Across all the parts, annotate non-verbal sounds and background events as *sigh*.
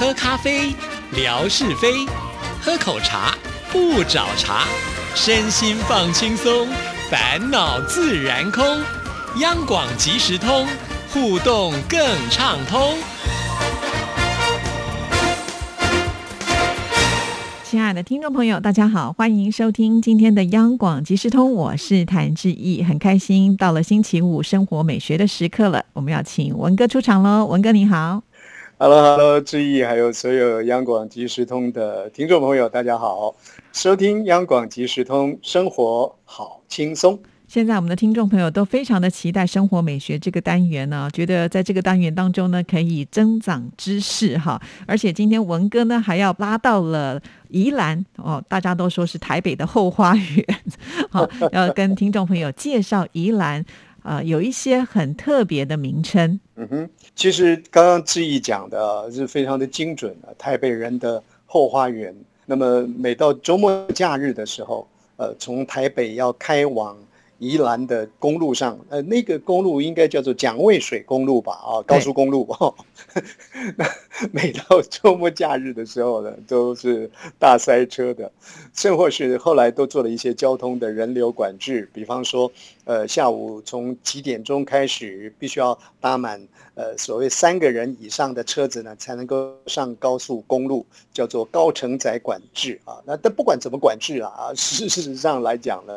喝咖啡，聊是非；喝口茶，不找茬。身心放轻松，烦恼自然空。央广即时通，互动更畅通。亲爱的听众朋友，大家好，欢迎收听今天的央广即时通，我是谭志毅，很开心到了星期五生活美学的时刻了，我们要请文哥出场喽，文哥你好，Hello，Hello，志毅，还有所有央广即时通的听众朋友，大家好，收听央广即时通，生活好轻松。现在我们的听众朋友都非常的期待生活美学这个单元呢，觉得在这个单元当中呢可以增长知识哈，而且今天文哥呢还要拉到了宜兰哦，大家都说是台北的后花园，*laughs* 好要跟听众朋友介绍宜兰。啊，有一些很特别的名称。嗯哼，其实刚刚志毅讲的是非常的精准的，台北人的后花园。那么每到周末假日的时候，呃，从台北要开往。宜兰的公路上，呃，那个公路应该叫做蒋渭水公路吧？啊，高速公路。*laughs* 那每到周末假日的时候呢，都是大塞车的，甚或是后来都做了一些交通的人流管制，比方说，呃，下午从几点钟开始，必须要搭满呃所谓三个人以上的车子呢，才能够上高速公路，叫做高承载管制啊。那但不管怎么管制啊，*laughs* 事实上来讲呢。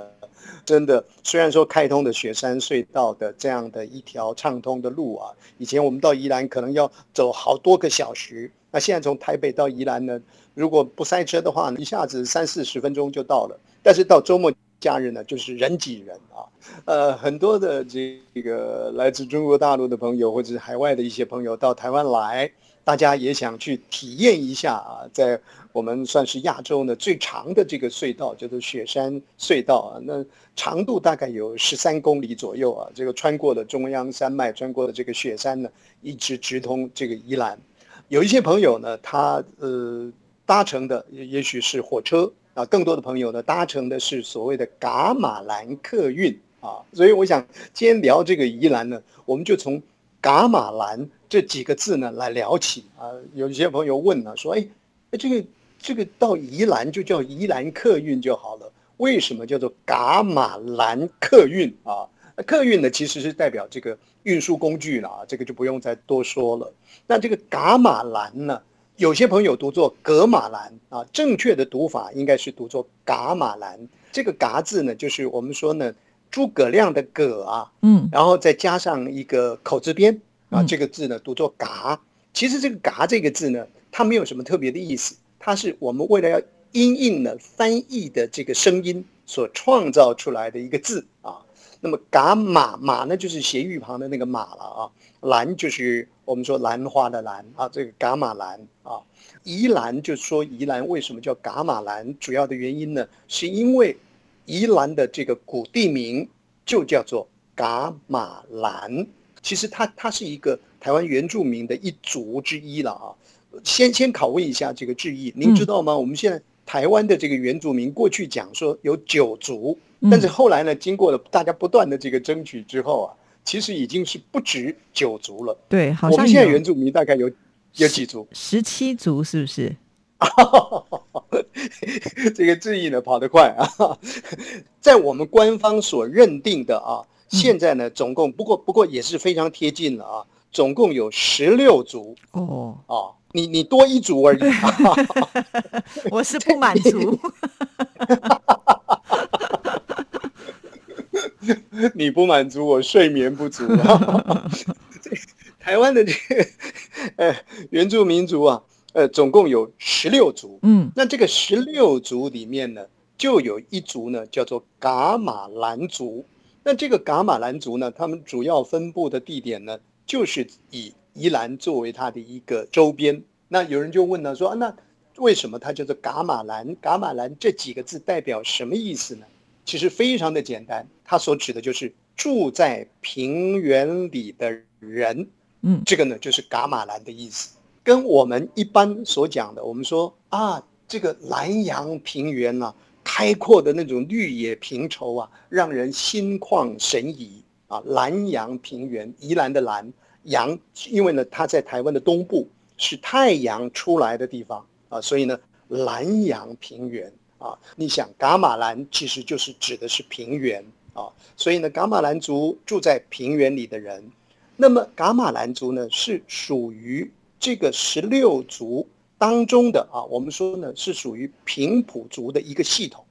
真的，虽然说开通的雪山隧道的这样的一条畅通的路啊，以前我们到宜兰可能要走好多个小时，那现在从台北到宜兰呢，如果不塞车的话呢，一下子三四十分钟就到了。但是到周末假日呢，就是人挤人啊，呃，很多的这个来自中国大陆的朋友或者是海外的一些朋友到台湾来。大家也想去体验一下啊，在我们算是亚洲呢最长的这个隧道，叫做雪山隧道啊。那长度大概有十三公里左右啊。这个穿过了中央山脉，穿过了这个雪山呢，一直直通这个宜兰。有一些朋友呢，他呃搭乘的也许是火车啊，更多的朋友呢搭乘的是所谓的噶玛兰客运啊。所以我想今天聊这个宜兰呢，我们就从。噶玛兰这几个字呢，来聊起啊。有些朋友问呢，说：“哎，这个这个到宜兰就叫宜兰客运就好了，为什么叫做噶玛兰客运啊？客运呢，其实是代表这个运输工具了啊，这个就不用再多说了。那这个噶玛兰呢，有些朋友读作格马兰啊，正确的读法应该是读作噶马兰。这个噶字呢，就是我们说呢。”诸葛亮的葛啊，嗯，然后再加上一个口字边啊，这个字呢读作噶。其实这个噶这个字呢，它没有什么特别的意思，它是我们为了要音应呢翻译的这个声音所创造出来的一个字啊。那么噶马马呢，就是斜玉旁的那个马了啊。兰就是我们说兰花的兰啊，这个噶玛兰啊。宜兰就是说宜兰为什么叫噶玛兰？主要的原因呢，是因为。宜兰的这个古地名就叫做噶玛兰，其实它它是一个台湾原住民的一族之一了啊。先先拷问一下这个志毅，您知道吗？我们现在台湾的这个原住民过去讲说有九族，但是后来呢，经过了大家不断的这个争取之后啊，其实已经是不止九族了。对，好像我们现在原住民大概有有几族？十七族是不是？*laughs* 这个字义呢跑得快啊，在我们官方所认定的啊，现在呢总共不过不过也是非常贴近了啊，总共有十六族哦啊，你你多一组而已，*laughs* 我是不满足，*laughs* *laughs* 你不满足我睡眠不足，*laughs* 台湾的这个呃原住民族啊。呃，总共有十六族，嗯，那这个十六族里面呢，就有一族呢叫做噶玛兰族。那这个噶玛兰族呢，他们主要分布的地点呢，就是以宜兰作为它的一个周边。那有人就问了，说那为什么它叫做噶玛兰？噶玛兰这几个字代表什么意思呢？其实非常的简单，它所指的就是住在平原里的人，嗯，这个呢就是噶玛兰的意思。跟我们一般所讲的，我们说啊，这个南洋平原呐，开阔的那种绿野平畴啊，让人心旷神怡啊。南洋平原，宜兰的南阳，因为呢，它在台湾的东部，是太阳出来的地方啊，所以呢，南洋平原啊，你想噶玛兰其实就是指的是平原啊，所以呢，噶玛兰族住在平原里的人，那么噶玛兰族呢是属于这个十六族当中的啊，我们说呢是属于平埔族的一个系统。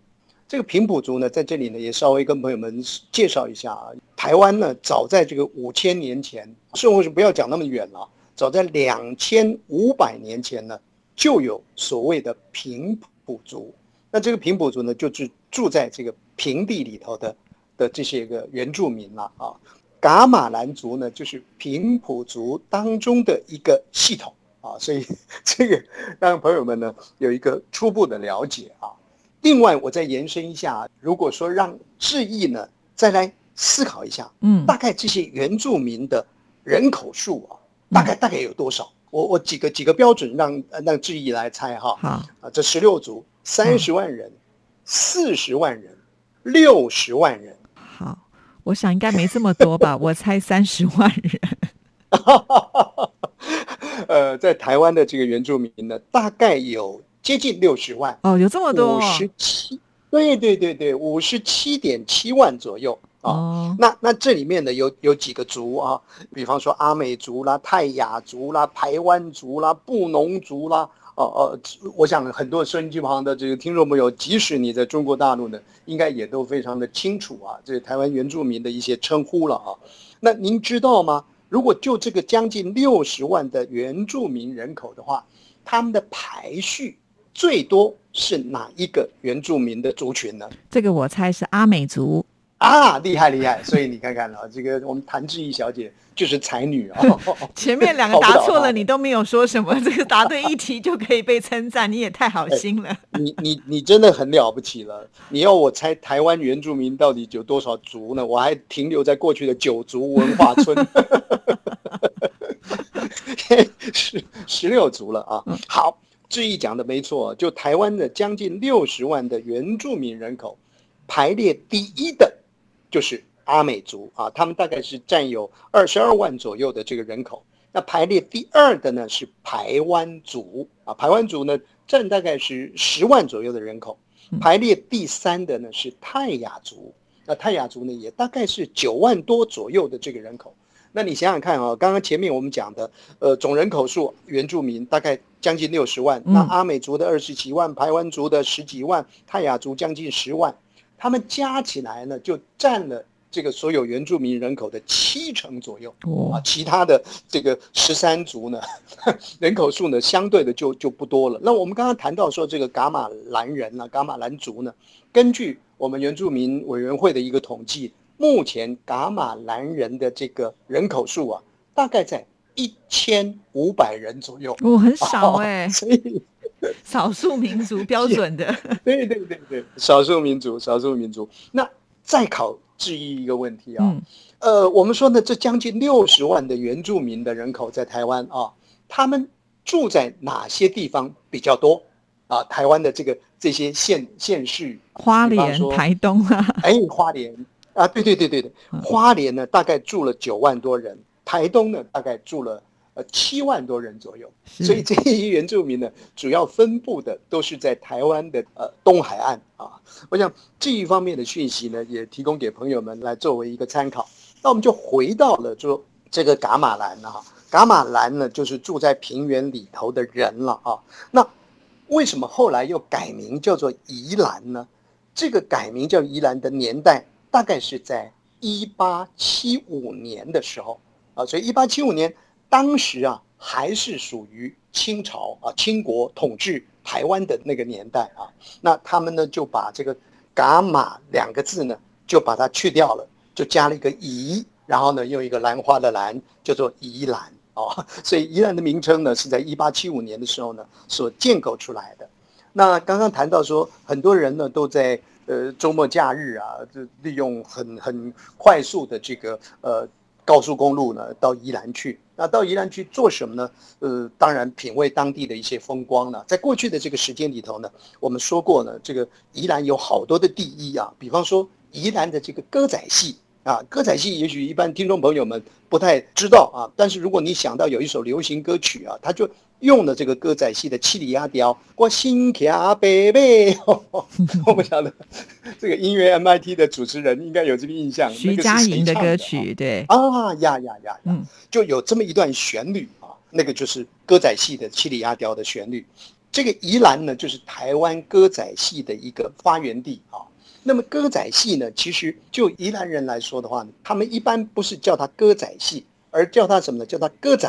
这个平埔族呢，在这里呢也稍微跟朋友们介绍一下啊。台湾呢，早在这个五千年前，甚至是不要讲那么远了，早在两千五百年前呢，就有所谓的平埔族。那这个平埔族呢，就是住在这个平地里头的的这些个原住民了啊。噶玛兰族呢，就是平埔族当中的一个系统啊，所以 *laughs* 这个让朋友们呢有一个初步的了解啊。另外，我再延伸一下，如果说让志毅呢再来思考一下，嗯，大概这些原住民的人口数啊，大概大概有多少？我我几个几个标准让让志毅来猜哈。好啊，这十六族三十万人、四十万人、六十万人。好，我想应该没这么多吧，我猜三十万人。*laughs* 呃，在台湾的这个原住民呢，大概有。接近六十万哦，有这么多，五十七，对对对对，五十七点七万左右啊。那那这里面呢，有有几个族啊？比方说阿美族啦、泰雅族啦、台湾族啦、布农族啦。哦哦，我想很多收音机旁的这个听众朋友，即使你在中国大陆呢，应该也都非常的清楚啊，这台湾原住民的一些称呼了啊。那您知道吗？如果就这个将近六十万的原住民人口的话，他们的排序。最多是哪一个原住民的族群呢？这个我猜是阿美族啊，厉害厉害！所以你看看啊，这个我们谭志毅小姐就是才女啊。*laughs* 前面两个答错了，你都没有说什么，这个答对一题就可以被称赞，你也太好心了。你你你真的很了不起了！你要我猜台湾原住民到底有多少族呢？我还停留在过去的九族文化村，十 *laughs* 十六族了啊！好。志毅讲的没错，就台湾的将近六十万的原住民人口，排列第一的，就是阿美族啊，他们大概是占有二十二万左右的这个人口。那排列第二的呢是排湾族啊，排湾族呢占大概是十万左右的人口。排列第三的呢是泰雅族，那泰雅族呢也大概是九万多左右的这个人口。那你想想看啊，刚刚前面我们讲的，呃，总人口数原住民大概将近六十万，那阿美族的二十几万，排湾族的十几万，泰雅族将近十万，他们加起来呢，就占了这个所有原住民人口的七成左右。啊，其他的这个十三族呢，*laughs* 人口数呢，相对的就就不多了。那我们刚刚谈到说，这个噶玛兰人呢，噶玛兰族呢，根据我们原住民委员会的一个统计。目前噶玛兰人的这个人口数啊，大概在一千五百人左右。哦，很少 *laughs* 哎，所以 *laughs* 少数民族标准的。*laughs* 对对对对，少数民族，少数民族。那再考质疑一个问题啊，呃，我们说呢，这将近六十万的原住民的人口在台湾啊，他们住在哪些地方比较多啊？台湾的这个这些县县市，花莲、台东啊，*laughs* 哎，花莲。啊，对对对对对，花莲呢大概住了九万多人，台东呢大概住了呃七万多人左右，所以这些原住民呢主要分布的都是在台湾的呃东海岸啊。我想这一方面的讯息呢也提供给朋友们来作为一个参考。那我们就回到了说这个噶玛兰哈，噶玛兰呢就是住在平原里头的人了啊。那为什么后来又改名叫做宜兰呢？这个改名叫宜兰的年代。大概是在一八七五年的时候啊，所以一八七五年当时啊还是属于清朝啊清国统治台湾的那个年代啊，那他们呢就把这个“噶玛”两个字呢就把它去掉了，就加了一个“宜”，然后呢用一个兰花的“兰”叫做宜兰哦，*laughs* 所以宜兰的名称呢是在一八七五年的时候呢所建构出来的。那刚刚谈到说，很多人呢都在。呃，周末假日啊，就利用很很快速的这个呃高速公路呢，到宜兰去。那到宜兰去做什么呢？呃，当然品味当地的一些风光了。在过去的这个时间里头呢，我们说过呢，这个宜兰有好多的第一啊，比方说宜兰的这个歌仔戏啊，歌仔戏也许一般听众朋友们不太知道啊，但是如果你想到有一首流行歌曲啊，它就用的这个歌仔戏的七里鸭调，我心卡贝贝，我不晓得这个音乐 MIT 的主持人应该有这个印象，徐佳莹的歌曲，对 *laughs* 啊呀呀呀，嗯，就有这么一段旋律啊，那个就是歌仔戏的七里鸭调的旋律。这个宜兰呢，就是台湾歌仔戏的一个发源地啊。那么歌仔戏呢，其实就宜兰人来说的话呢，他们一般不是叫它歌仔戏，而叫它什么呢？叫它歌仔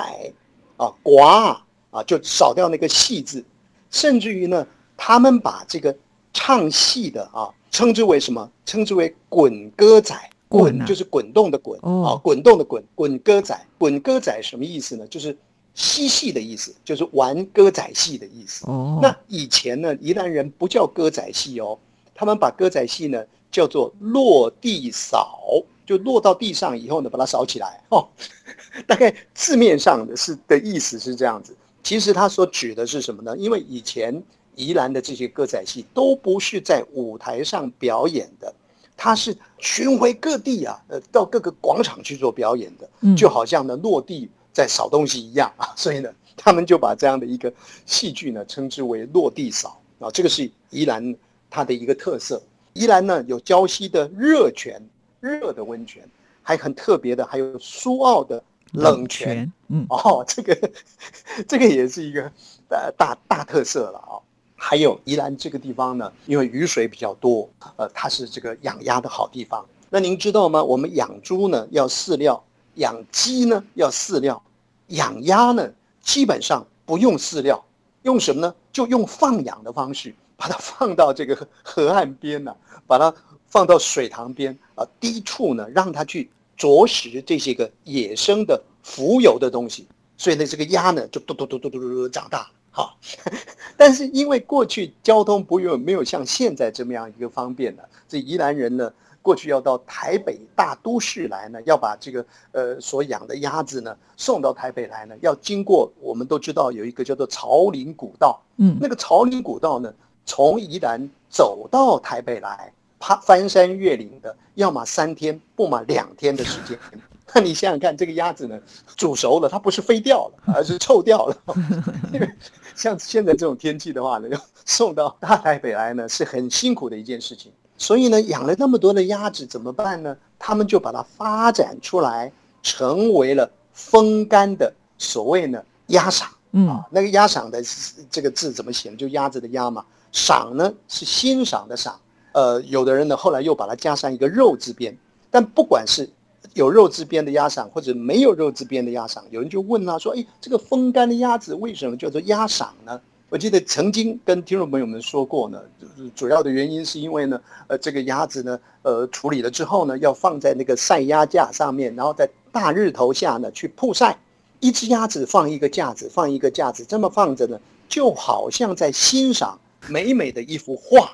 啊，寡啊，就少掉那个戏字，甚至于呢，他们把这个唱戏的啊，称之为什么？称之为滚歌仔，滚就是滚动的滚啊，滚动的滚，滚歌仔，滚歌仔什么意思呢？就是嬉戏的意思，就是玩歌仔戏的意思。哦，那以前呢，宜兰人不叫歌仔戏哦。他们把歌仔戏呢叫做落地扫，就落到地上以后呢，把它扫起来。哦，*laughs* 大概字面上的是的意思是这样子。其实他所指的是什么呢？因为以前宜兰的这些歌仔戏都不是在舞台上表演的，它是巡回各地啊，呃，到各个广场去做表演的，就好像呢落地在扫东西一样啊。*laughs* 所以呢，他们就把这样的一个戏剧呢称之为落地扫啊。这个是宜兰。它的一个特色，宜兰呢有礁溪的热泉，热的温泉，还很特别的，还有苏澳的冷泉。嗯，哦，*laughs* 这个 *laughs* 这个也是一个呃大大特色了啊。还有宜兰这个地方呢，因为雨水比较多，呃，它是这个养鸭的好地方。那您知道吗？我们养猪呢要饲料，养鸡呢要饲料，养鸭呢基本上不用饲料，用什么呢？就用放养的方式。把它放到这个河岸边呢，把它放到水塘边啊，低处呢，让它去啄食这些个野生的浮游的东西。所以呢，这个鸭呢就嘟嘟嘟嘟嘟嘟长大哈。*laughs* 但是因为过去交通不用没有像现在这么样一个方便的，这宜兰人呢过去要到台北大都市来呢，要把这个呃所养的鸭子呢送到台北来呢，要经过我们都知道有一个叫做潮林古道，嗯，那个潮林古道呢。从宜兰走到台北来，爬翻山越岭的，要么三天，不嘛两天的时间。*laughs* 那你想想看，这个鸭子呢，煮熟了，它不是飞掉了，而是臭掉了。*laughs* 因为像现在这种天气的话呢，要 *laughs* 送到大台北来呢，是很辛苦的一件事情。所以呢，养了那么多的鸭子怎么办呢？他们就把它发展出来，成为了风干的所谓呢鸭赏。嗯，那个鸭赏的这个字怎么写呢？就鸭子的鸭嘛。赏呢是欣赏的赏，呃，有的人呢后来又把它加上一个肉字边，但不管是有肉字边的鸭嗓或者没有肉字边的鸭嗓，有人就问他说：“哎，这个风干的鸭子为什么叫做鸭嗓呢？”我记得曾经跟听众朋友们说过呢，就是主要的原因是因为呢，呃，这个鸭子呢，呃，处理了之后呢，要放在那个晒鸭架上面，然后在大日头下呢去曝晒，一只鸭子放一个架子，放一个架子，这么放着呢，就好像在欣赏。美美的一幅画，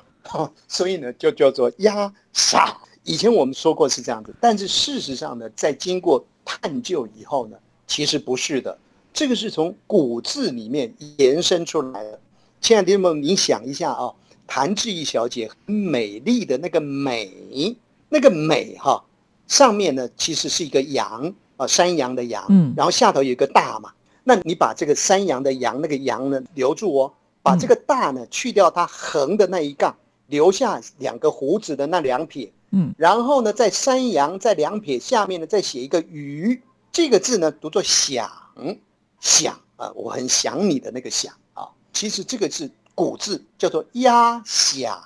所以呢，就叫做压傻。以前我们说过是这样子，但是事实上呢，在经过探究以后呢，其实不是的。这个是从古字里面延伸出来的。亲爱的朋友们，你想一下啊，谭志毅小姐很美丽的那个美，那个美哈，上面呢其实是一个羊啊，山羊的羊，嗯，然后下头有一个大嘛，那你把这个山羊的羊那个羊呢留住哦。把这个大呢去掉，它横的那一杠，留下两个胡子的那两撇，嗯，然后呢，在山羊在两撇下面呢，再写一个鱼，这个字呢读作想，想啊，我很想你的那个想啊，其实这个是古字，叫做压想，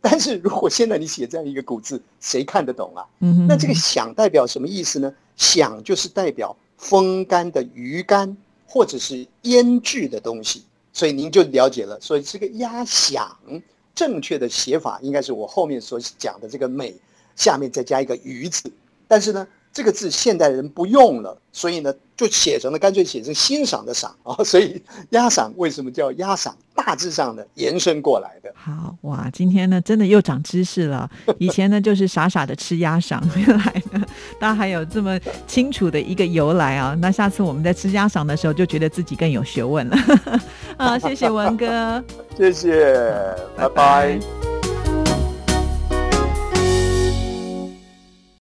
但是如果现在你写这样一个古字，谁看得懂啊？嗯，那这个想代表什么意思呢？想就是代表风干的鱼干或者是腌制的东西。所以您就了解了，所以这个压响正确的写法应该是我后面所讲的这个美，下面再加一个鱼字，但是呢。这个字现代人不用了，所以呢，就写成了，干脆写成欣赏的赏啊。*laughs* 所以鸭赏为什么叫鸭赏？大致上的延伸过来的。好哇，今天呢，真的又长知识了。*laughs* 以前呢，就是傻傻的吃鸭赏，*laughs* 原来呢，大家还有这么清楚的一个由来啊。那下次我们在吃鸭赏的时候，就觉得自己更有学问了。啊，谢谢文哥，谢谢，拜拜。